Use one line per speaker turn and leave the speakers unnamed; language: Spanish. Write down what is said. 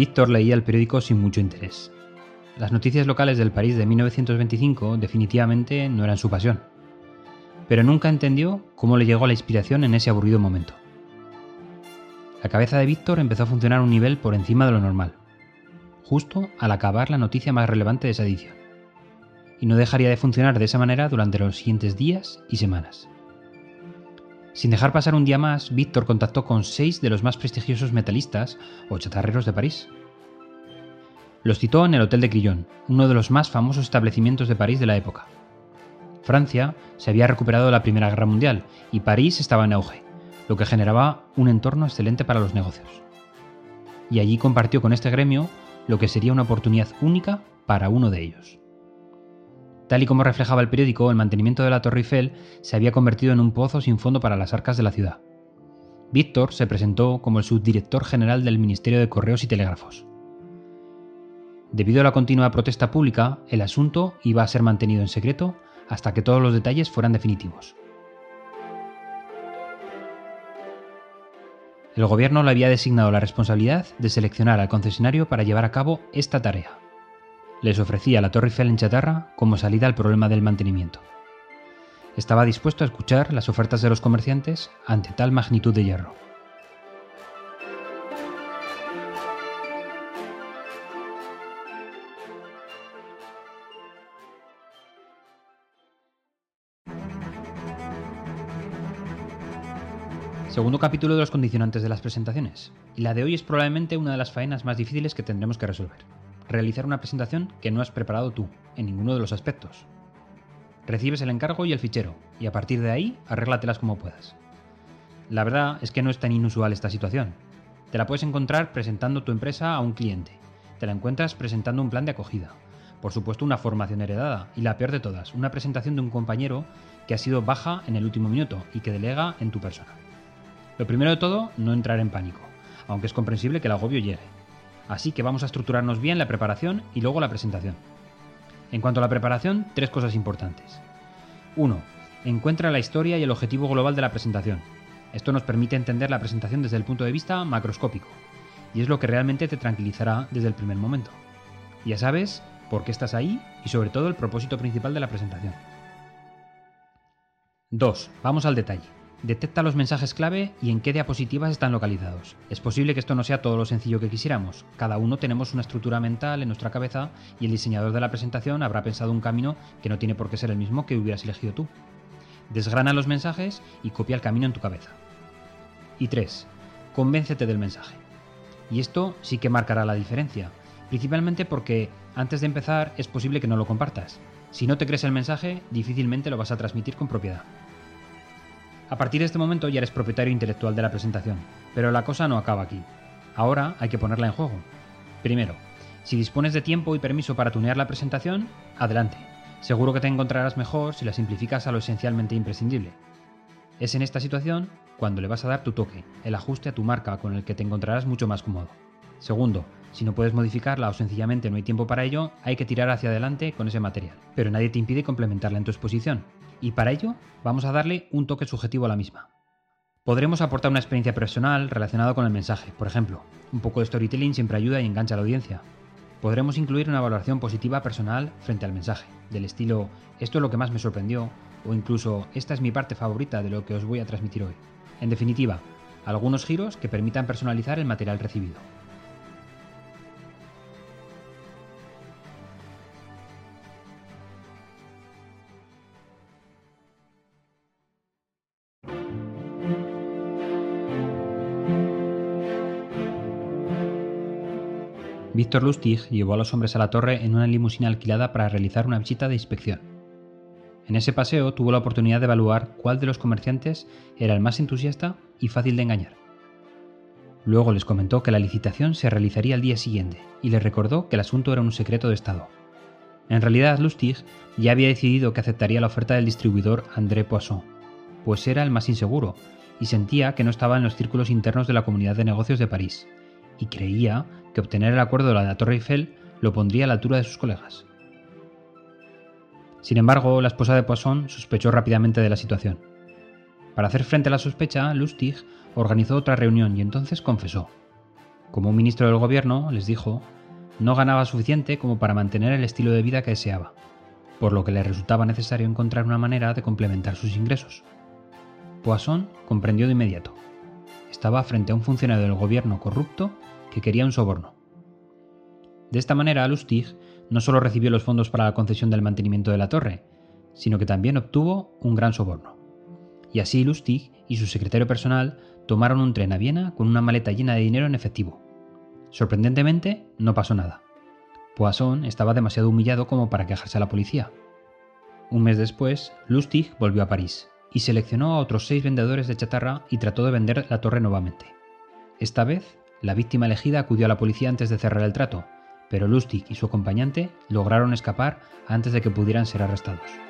Víctor leía el periódico sin mucho interés. Las noticias locales del París de 1925 definitivamente no eran su pasión. Pero nunca entendió cómo le llegó la inspiración en ese aburrido momento. La cabeza de Víctor empezó a funcionar a un nivel por encima de lo normal, justo al acabar la noticia más relevante de esa edición. Y no dejaría de funcionar de esa manera durante los siguientes días y semanas. Sin dejar pasar un día más, Víctor contactó con seis de los más prestigiosos metalistas o chatarreros de París. Los citó en el Hotel de Crillon, uno de los más famosos establecimientos de París de la época. Francia se había recuperado de la Primera Guerra Mundial y París estaba en auge, lo que generaba un entorno excelente para los negocios. Y allí compartió con este gremio lo que sería una oportunidad única para uno de ellos. Tal y como reflejaba el periódico, el mantenimiento de la Torre Eiffel se había convertido en un pozo sin fondo para las arcas de la ciudad. Víctor se presentó como el subdirector general del Ministerio de Correos y Telégrafos. Debido a la continua protesta pública, el asunto iba a ser mantenido en secreto hasta que todos los detalles fueran definitivos. El gobierno le había designado la responsabilidad de seleccionar al concesionario para llevar a cabo esta tarea les ofrecía la Torre Eiffel en chatarra como salida al problema del mantenimiento. Estaba dispuesto a escuchar las ofertas de los comerciantes ante tal magnitud de hierro. Segundo capítulo de los condicionantes de las presentaciones. Y la de hoy es probablemente una de las faenas más difíciles que tendremos que resolver realizar una presentación que no has preparado tú, en ninguno de los aspectos. Recibes el encargo y el fichero, y a partir de ahí arréglatelas como puedas. La verdad es que no es tan inusual esta situación. Te la puedes encontrar presentando tu empresa a un cliente. Te la encuentras presentando un plan de acogida. Por supuesto, una formación heredada. Y la peor de todas, una presentación de un compañero que ha sido baja en el último minuto y que delega en tu persona. Lo primero de todo, no entrar en pánico, aunque es comprensible que el agobio llegue. Así que vamos a estructurarnos bien la preparación y luego la presentación. En cuanto a la preparación, tres cosas importantes. 1. Encuentra la historia y el objetivo global de la presentación. Esto nos permite entender la presentación desde el punto de vista macroscópico, y es lo que realmente te tranquilizará desde el primer momento. Ya sabes por qué estás ahí y sobre todo el propósito principal de la presentación. 2. Vamos al detalle. Detecta los mensajes clave y en qué diapositivas están localizados. Es posible que esto no sea todo lo sencillo que quisiéramos. Cada uno tenemos una estructura mental en nuestra cabeza y el diseñador de la presentación habrá pensado un camino que no tiene por qué ser el mismo que hubieras elegido tú. Desgrana los mensajes y copia el camino en tu cabeza. Y 3. Convéncete del mensaje. Y esto sí que marcará la diferencia, principalmente porque antes de empezar es posible que no lo compartas. Si no te crees el mensaje, difícilmente lo vas a transmitir con propiedad. A partir de este momento ya eres propietario intelectual de la presentación, pero la cosa no acaba aquí. Ahora hay que ponerla en juego. Primero, si dispones de tiempo y permiso para tunear la presentación, adelante. Seguro que te encontrarás mejor si la simplificas a lo esencialmente imprescindible. Es en esta situación cuando le vas a dar tu toque, el ajuste a tu marca con el que te encontrarás mucho más cómodo. Segundo, si no puedes modificarla o sencillamente no hay tiempo para ello, hay que tirar hacia adelante con ese material. Pero nadie te impide complementarla en tu exposición y para ello vamos a darle un toque subjetivo a la misma. Podremos aportar una experiencia personal relacionada con el mensaje, por ejemplo, un poco de storytelling siempre ayuda y engancha a la audiencia. Podremos incluir una valoración positiva personal frente al mensaje, del estilo esto es lo que más me sorprendió o incluso esta es mi parte favorita de lo que os voy a transmitir hoy. En definitiva, algunos giros que permitan personalizar el material recibido. Víctor Lustig llevó a los hombres a la torre en una limusina alquilada para realizar una visita de inspección. En ese paseo tuvo la oportunidad de evaluar cuál de los comerciantes era el más entusiasta y fácil de engañar. Luego les comentó que la licitación se realizaría al día siguiente y les recordó que el asunto era un secreto de Estado. En realidad, Lustig ya había decidido que aceptaría la oferta del distribuidor André Poisson, pues era el más inseguro y sentía que no estaba en los círculos internos de la comunidad de negocios de París, y creía que obtener el acuerdo de la Torre Eiffel lo pondría a la altura de sus colegas. Sin embargo, la esposa de Poisson sospechó rápidamente de la situación. Para hacer frente a la sospecha, Lustig organizó otra reunión y entonces confesó. Como un ministro del gobierno, les dijo, no ganaba suficiente como para mantener el estilo de vida que deseaba, por lo que le resultaba necesario encontrar una manera de complementar sus ingresos. Poisson comprendió de inmediato. Estaba frente a un funcionario del gobierno corrupto que quería un soborno. De esta manera, Lustig no solo recibió los fondos para la concesión del mantenimiento de la torre, sino que también obtuvo un gran soborno. Y así Lustig y su secretario personal tomaron un tren a Viena con una maleta llena de dinero en efectivo. Sorprendentemente, no pasó nada. Poisson estaba demasiado humillado como para quejarse a la policía. Un mes después, Lustig volvió a París y seleccionó a otros seis vendedores de chatarra y trató de vender la torre nuevamente. Esta vez, la víctima elegida acudió a la policía antes de cerrar el trato, pero Lustig y su acompañante lograron escapar antes de que pudieran ser arrestados.